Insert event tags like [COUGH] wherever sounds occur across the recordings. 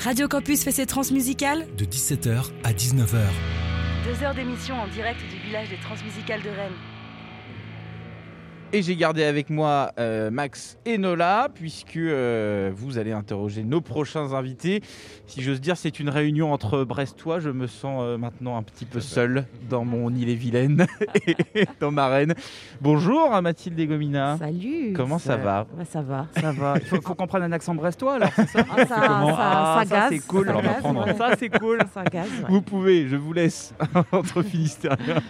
Radio Campus fait ses transmusicales de 17h à 19h. Deux heures d'émission en direct du village des transmusicales de Rennes. Et j'ai gardé avec moi euh, Max et Nola, puisque euh, vous allez interroger nos prochains invités. Si j'ose dire, c'est une réunion entre Brestois. Je me sens euh, maintenant un petit peu seul dans mon île et Vilaine [LAUGHS] et dans ma reine. Bonjour à Mathilde et Gomina. Salut. Comment ça va Ouais, Ça va, ça va. Il faut, faut qu'on prenne un accent brestois alors, c'est ça Ah, ça, Comment ça, Ah, ça ça, gaze, c'est cool, ça. Ça, c'est cool. Ça ouais. Vous pouvez, je vous laisse [LAUGHS] entre Finistériens.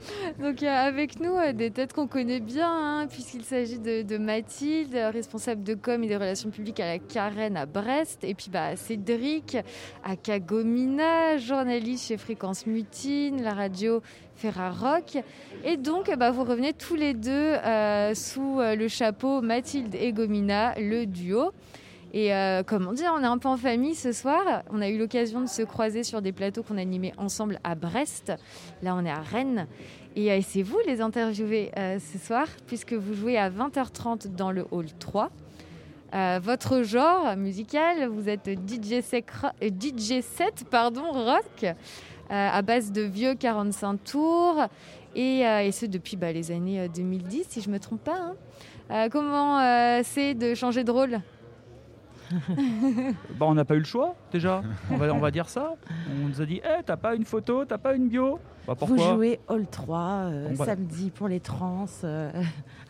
[LAUGHS] Donc a avec nous euh, des têtes qu'on connaît bien, hein, puisqu'il s'agit de, de Mathilde, euh, responsable de com et des relations publiques à la Carène à Brest, et puis bah, Cédric à Kagomina, journaliste chez Fréquence Mutine, la radio Ferrarock. Et donc bah, vous revenez tous les deux euh, sous euh, le chapeau Mathilde et Gomina, le duo. Et euh, comment dire, on est un peu en famille ce soir. On a eu l'occasion de se croiser sur des plateaux qu'on animait ensemble à Brest. Là, on est à Rennes. Et euh, c'est vous les interviewer euh, ce soir, puisque vous jouez à 20h30 dans le hall 3. Euh, votre genre musical, vous êtes DJ, sec, euh, DJ 7 pardon, rock, à base de vieux 45 tours, et, et ce depuis bah, les années euh, 2010, si je ne me trompe pas. hein. Comment c'est de changer de rôle? Bah, on n'a pas eu le choix déjà, on va, on va dire ça. On nous a dit Eh, t'as pas une photo, t'as pas une bio Bah Vous pourquoi jouez Hall 3 euh, Bon, bah. samedi pour les trans. euh. [LAUGHS]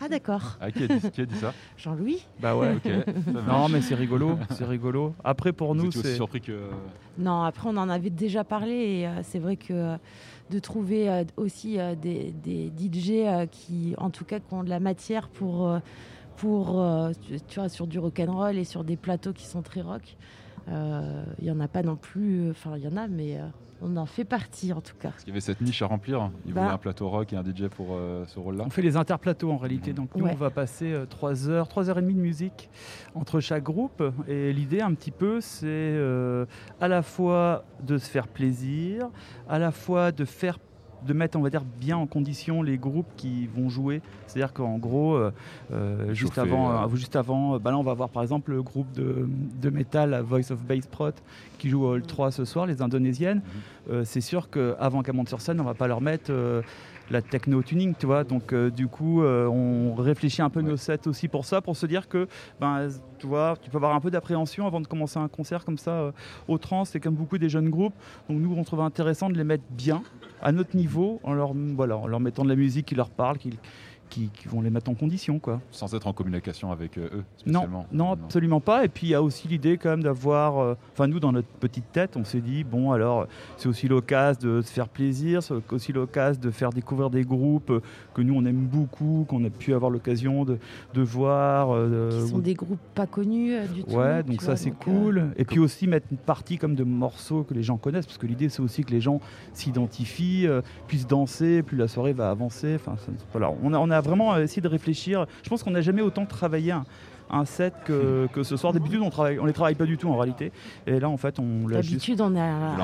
Ah d'accord, Ah, qui, a dit, qui a dit ça Jean-Louis Bah ouais. Ok. ça [LAUGHS] marche. Non mais c'est rigolo, c'est rigolo. Après pour Vous nous c'est surpris que. Non, après on en avait déjà parlé et euh, c'est vrai que euh, de trouver euh, aussi euh, des, des DJ euh, qui, en tout cas, qui ont de la matière pour, euh, pour euh, tu, tu vois, sur du rock'n'roll et sur des plateaux qui sont très rock. euh, Il y en a pas non plus, enfin il y en a, mais euh, on en fait partie en tout cas. Parce qu'il y avait cette niche à remplir. Il Bah. voulait un plateau rock et un DJ pour euh, ce rôle-là. On fait les interplateaux en réalité. Donc nous, Ouais. on va passer 3 heures, 3 heures et demie de musique entre chaque groupe. Et l'idée, un petit peu, c'est euh, à la fois de se faire plaisir, à la fois de faire de mettre, on va dire, bien en condition les groupes qui vont jouer. C'est-à-dire qu'en gros, euh, euh, juste Chauffer, avant, euh. euh, juste avant euh, bah là, on va voir par exemple le groupe de, de métal à Voice of Bass Prot qui joue au Hall 3 ce soir, les Indonésiennes. Euh, c'est sûr qu'avant qu'elles montent sur scène, on va pas leur mettre euh, la techno tuning, tu vois. Donc euh, du coup, euh, on réfléchit un peu nos sets aussi pour ça, pour se dire que, ben, tu vois, tu peux avoir un peu d'appréhension avant de commencer un concert comme ça euh, au trans. C'est comme beaucoup des jeunes groupes. Donc nous, on trouve intéressant de les mettre bien à notre niveau, en leur, mettant de la musique qui leur parle, qui, qui vont les mettre en condition, quoi. Sans être en communication avec euh, eux, Non, non, absolument pas. Et puis il y a aussi l'idée quand même d'avoir, euh, enfin nous dans notre petite tête, on s'est dit bon alors c'est aussi l'occasion de se faire plaisir, c'est aussi l'occasion de faire découvrir des groupes euh, que nous on aime beaucoup, qu'on a pu avoir l'occasion de, de voir. euh, Qui sont ou- des groupes pas connus euh, du tout. Ouais, donc ça c'est euh, cool. Et puis aussi mettre une partie comme de morceaux que les gens connaissent, parce que l'idée c'est aussi que les gens s'identifient, euh, puissent danser, plus la soirée va avancer. Enfin, voilà, on a, on a vraiment essayé de réfléchir. Je pense qu'on n'a jamais autant travaillé un, un set que, que ce soir. D'habitude on travaille, on les travaille pas du tout en réalité. Et là en fait on l'a juste. D'habitude, on set,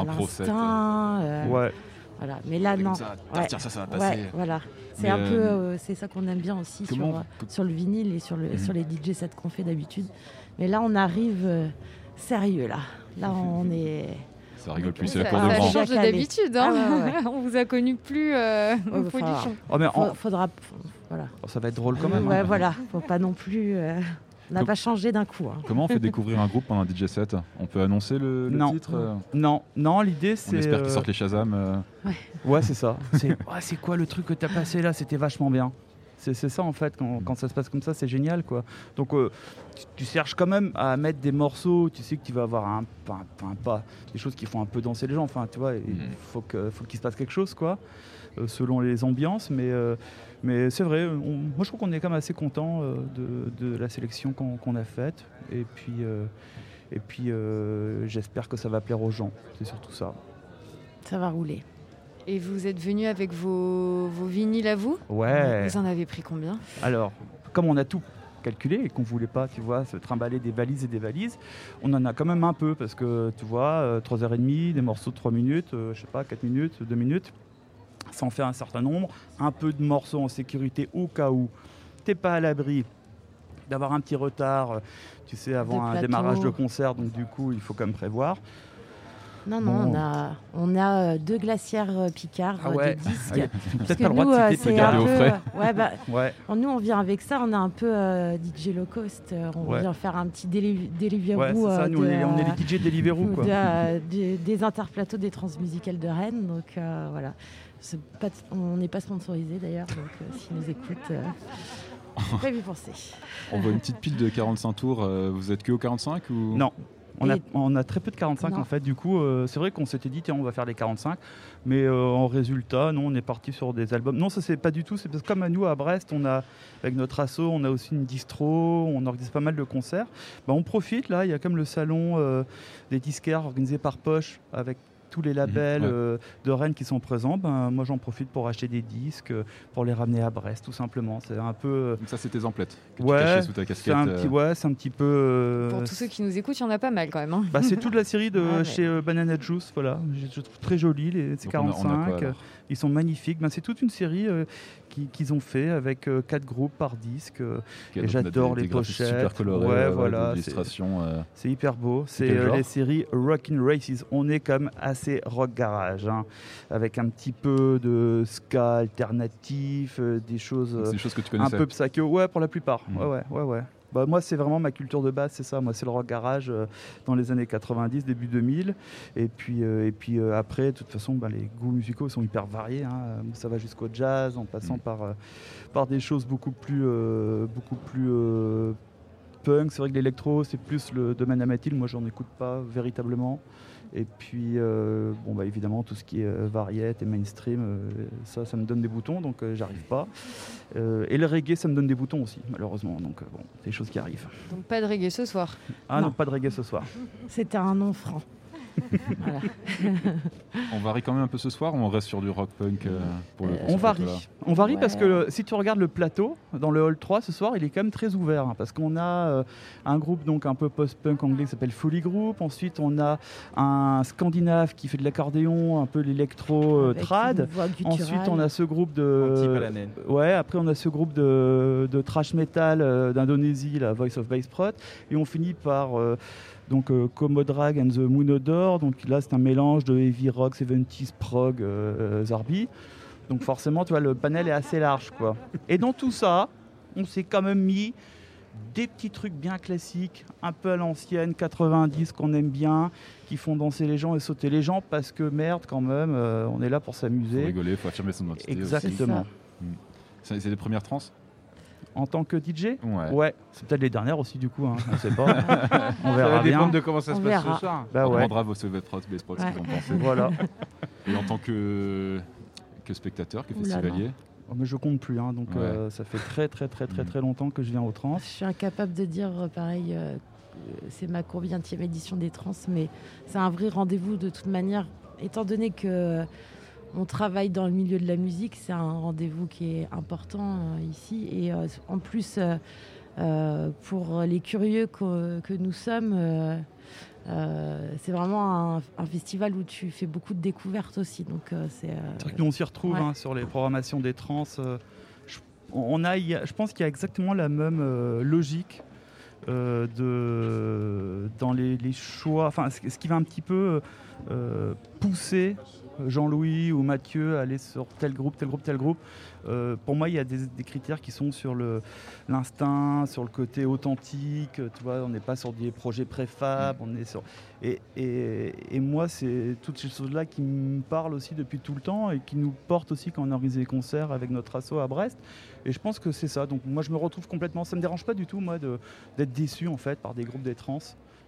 l'instinct. euh, Ouais. Voilà. Mais là, non. ça, Ouais. tiens, ça, ça va Ouais, passer. voilà. C'est un peu, euh, euh, c'est ça qu'on aime bien aussi sur, euh, sur le vinyle et sur, le, Mhm. sur les DJ sets qu'on fait d'habitude. Mais là, on arrive euh, sérieux là. Là, [LAUGHS] on est. Ça rigole plus, c'est ça, la cour ça de grand. grand. change d'habitude. hein. Ah ouais, ouais. [LAUGHS] On vous a connu plus euh, Ouais, au bah, enfin, Oh, mais en- faudra. voilà. oh, ça va être drôle quand même. Ouais, hein. voilà. Faut pas non plus. euh, on n'a pas changé d'un coup. hein. Comment on fait découvrir un groupe pendant un DJ set? On peut annoncer le, le Non. titre euh, Non, non, l'idée On c'est. espère euh, qu'ils sortent les Shazam. euh, Ouais, c'est ça. [LAUGHS] C'est ouais, c'est quoi le truc que t'as passé là? C'était vachement bien. C'est ça en fait, quand, quand ça se passe comme ça, c'est génial quoi. Donc euh, tu, tu cherches quand même à mettre des morceaux, tu sais que tu vas avoir un, pas des choses qui font un peu danser les gens, enfin tu vois, il Mhm. faut que- faut qu'il se passe quelque chose quoi, euh, selon les ambiances, mais, euh, mais c'est vrai, on- moi je trouve qu'on est quand même assez content euh, de, de la sélection qu'on a faite, et puis, euh, et puis euh, j'espère que ça va plaire aux gens, c'est surtout ça. Ça va rouler. Et vous êtes venu avec vos, vos vinyles à vous Ouais. Vous en avez pris combien Alors, comme on a tout calculé et qu'on voulait pas, tu vois, se trimballer des valises et des valises, on en a quand même un peu parce que, tu vois, euh, 3h30, des morceaux de 3 minutes, euh, je sais pas, 4 minutes, 2 minutes, ça en fait un certain nombre, un peu de morceaux en sécurité au cas où t'es pas à l'abri d'avoir un petit retard, euh, tu sais, avant un démarrage de concert. Donc du coup, il faut quand même prévoir. Non, non, Bon. on a, on a euh, deux glacières euh, Picard Ah euh, ouais. de disques. Ah, a Peut-être pas le droit nous, de citer un garder au peu. frais. ouais, bah, [LAUGHS] Ouais. nous, on vient avec ça, on est un peu euh, DJ low cost. on Ouais. vient faire un petit déli- Deliveroo. Ouais, c'est ça. euh, Nous, on de, est, on est les DJ Deliveroo, quoi. de, euh, des- des interplateaux des transmusicales de Rennes. Donc euh, voilà. Pas, on n'est pas sponsorisé d'ailleurs, donc euh, s'ils nous écoutent, euh, pas vu penser. On voit une petite pile de 45 tours. vous êtes que au 45 ou? Non. On a, Et- on a très peu de 45 Non. en fait. Du coup, euh, c'est vrai qu'on s'était dit, tiens, on va faire les 45. Mais euh, en résultat, non, on est parti sur des albums. Non, ça, c'est pas du tout. C'est parce que comme à nous, à Brest, on a, avec notre asso, on a aussi une distro, on organise pas mal de concerts. Bah, on profite, là, il y a comme le salon euh, des disquaires organisé par Poche avec tous les labels ouais. euh, de Rennes qui sont présents. Ben, moi, j'en profite pour acheter des disques, euh, pour les ramener à Brest, tout simplement. C'est un peu. euh, Donc ça, c'est tes emplettes que tu Ouais, cachais sous ta c'est casquette. un petit, ouais, c'est un petit peu. euh, Pour tous ceux qui nous écoutent, il y en a pas mal quand même. hein. bah, c'est toute la série de [LAUGHS] chez euh, Banana Juice, voilà. Je, je trouve très joli les ces donc on a- on a 45. quoi, alors? ils sont magnifiques. Ben, c'est toute une série euh, qui- qu'ils ont fait avec euh, quatre groupes par disque. et j'adore les pochettes. super colorés. Ouais, euh, voilà, c'est- euh, hyper beau. C'est euh, les séries Rockin' Races. On est comme assez rock garage, hein, avec un petit peu de ska alternatif, euh, des choses euh, des choses que tu un connaissais. peu psycho. Ouais, pour la plupart. Mhm. Ouais, ouais, ouais, ouais. Bah, moi, c'est vraiment ma culture de base, c'est ça. Moi, c'est le rock garage euh, dans les années 90, début 2000. Et puis, euh, et puis euh, après, de toute façon, bah, les goûts musicaux sont hyper variés. hein. Euh, Ça va jusqu'au jazz, en passant Mhm. par, euh, par des choses beaucoup plus, euh, beaucoup plus euh, punk. C'est vrai que l'électro, c'est plus le domaine à Mathilde. Moi, j'en écoute pas véritablement. Et puis, euh, bon, bah, évidemment, tout ce qui est euh, variette et mainstream, euh, ça, ça me donne des boutons, donc euh, j'arrive pas. Euh, et le reggae, ça me donne des boutons aussi, malheureusement. Donc, euh, bon, c'est des choses qui arrivent. Donc pas de reggae ce soir. Ah non, Non. pas de reggae ce soir. C'était un nom franc. Voilà. On varie quand même un peu ce soir ou on reste sur du rock punk euh, pour le Euh, pour On varie. On varie Ouais. parce que si tu regardes le plateau, dans le hall 3 ce soir, il est quand même très ouvert. hein, parce qu'on a euh, un groupe donc un peu post-punk anglais qui s'appelle Folly Group. Ensuite, on a un scandinave qui fait de l'accordéon, un peu l'électro euh, Avec trad. une voix gutturale. Ensuite, on a ce groupe de. Ouais, après on a ce groupe de, de trash metal euh, d'Indonésie, la Voice of Bass Prot, et on finit par euh, donc euh, Comodrag and the Moonodor. Donc là, c'est un mélange de heavy rock, 70s prog, euh, Zarbi. Donc forcément, tu vois, le panel est assez large, quoi. Et dans tout ça, on s'est quand même mis des petits trucs bien classiques, un peu à l'ancienne, 90 qu'on aime bien, qui font danser les gens et sauter les gens parce que merde, quand même, euh, on est là pour Faut s'amuser. rigoler, faut affirmer son identité. aussi. Exactement. C'est c'est les premières trans En tant que DJ, Ouais. Ouais, c'est peut-être les dernières aussi du coup, hein, on sait pas. [LAUGHS] on Ça verra va bien. dépendre de comment ça On se passe verra. ce soir. Bah on ouais, demandera vos ce Ouais. qu'ils en pensent. voilà. Et en tant que, que spectateur, que festivalier, Oh, Mais je compte plus, hein, donc Ouais. euh, ça fait très très très très Mhm. très longtemps que je viens au trans. Je suis incapable de dire euh, pareil. euh, euh, c'est ma combienième édition des trans, mais c'est un vrai rendez-vous de toute manière. Étant donné que euh, on travaille dans le milieu de la musique, c'est un rendez-vous qui est important euh, ici. Et euh, en plus, euh, pour les curieux que, que nous sommes, euh, c'est vraiment un, un festival où tu fais beaucoup de découvertes aussi. Donc euh, c'est. euh, C'est vrai que nous on s'y retrouve Ouais. hein, sur les programmations des trans. je, on a, pense qu'il y a exactement la même logique de, dans les, les choix. Enfin, ce, ce qui va un petit peu pousser Jean-Louis ou Mathieu aller sur tel groupe, tel groupe, tel groupe. Euh, pour moi, il y a des, des critères qui sont sur l'instinct, sur le côté authentique. Tu vois, on n'est pas sur des projets préfab, on est sur. Et, et- et moi, c'est toutes ces choses-là qui me parlent aussi depuis tout le temps et qui nous portent aussi quand on organise des concerts avec notre asso à Brest. Et je pense que c'est ça. Donc moi, je me retrouve complètement. Ça me dérange pas du tout, moi, d'être déçu en fait par des groupes des trans.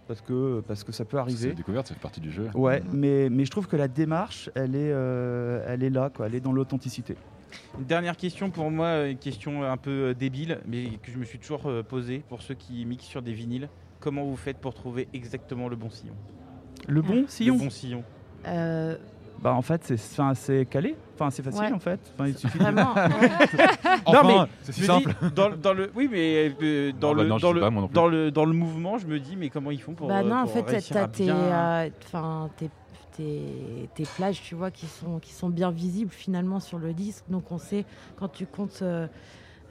Parce que, parce que ça peut c'est arriver. la découverte, ça fait partie du jeu. Ouais, mais, mais je trouve que la démarche, elle est, euh, elle est là, quoi. Elle est dans l'authenticité. Une dernière question pour moi, une question un peu euh, débile, mais que je me suis toujours euh, posée pour ceux qui mixent sur des vinyles. Comment vous faites pour trouver exactement le bon sillon? Le bon sillon, Le bon sillon. euh, bah en fait, c'est calé. Enfin, c'est facile Ouais. en fait. Enfin, il suffit de-. [LAUGHS] Non, mais c'est me dis, dans, dans le, oui, mais euh, dans, Non, bah le, non, dans, le, pas, dans, le, dans le mouvement, je me dis, mais comment ils font pour. Bah euh, non, en fait, t'as tes, euh, tes, tes, tes plages, tu vois, qui sont, qui sont bien visibles finalement sur le disque. Donc on sait, quand tu comptes euh,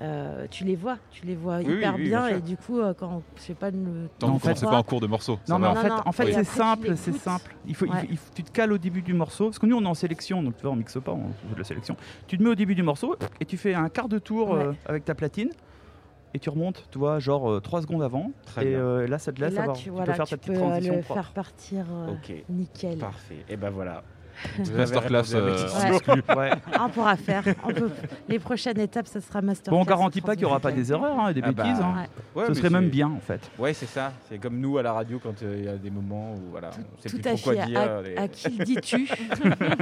euh, tu les vois, tu les vois Oui, hyper oui, oui, bien et du coup, euh, quand je sais pas le Tant en fait, commencez pas en cours de morceaux. ça Non, mais en fait, en c'est simple, c'est simple. Il faut, il Ouais. faut- il faut- tu te cales au début du morceau, parce que nous on est en sélection, donc tu vois, on mixe pas, on fait de la sélection. Tu te mets au début du morceau et tu fais un quart de tour Ouais. euh, avec ta platine et tu remontes, tu vois, genre 3 secondes avant. Très et bien. euh, là, ça te Et laisse là, avoir. tu, Tu, voilà, peux faire tu ta petite peux, transition le faire partir euh, nickel. Parfait. Et ben voilà. Masterclass, euh. Ouais. Ah, on pourra faire. On peut... Les prochaines étapes, ça sera master. Bon, on garantit pas qu'il n'y aura pas des erreurs, hein, des Ah bah, bêtises. hein. Ouais, Ce serait même c'est- bien en fait. Ouais, c'est ça. C'est comme nous à la radio quand euh, il y a des moments où voilà, on sait Tout plus à trop quoi fait. dire. À, les- à qui le dis-tu? [LAUGHS]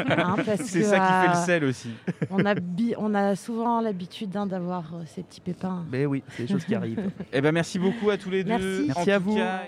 Hein, C'est ça qui fait le sel aussi. On a, bi- on a souvent l'habitude hein, d'avoir euh, ces petits pépins. Mais oui, c'est des choses qui arrivent. Eh ben merci beaucoup à tous les deux. Merci. À tout vous. cas,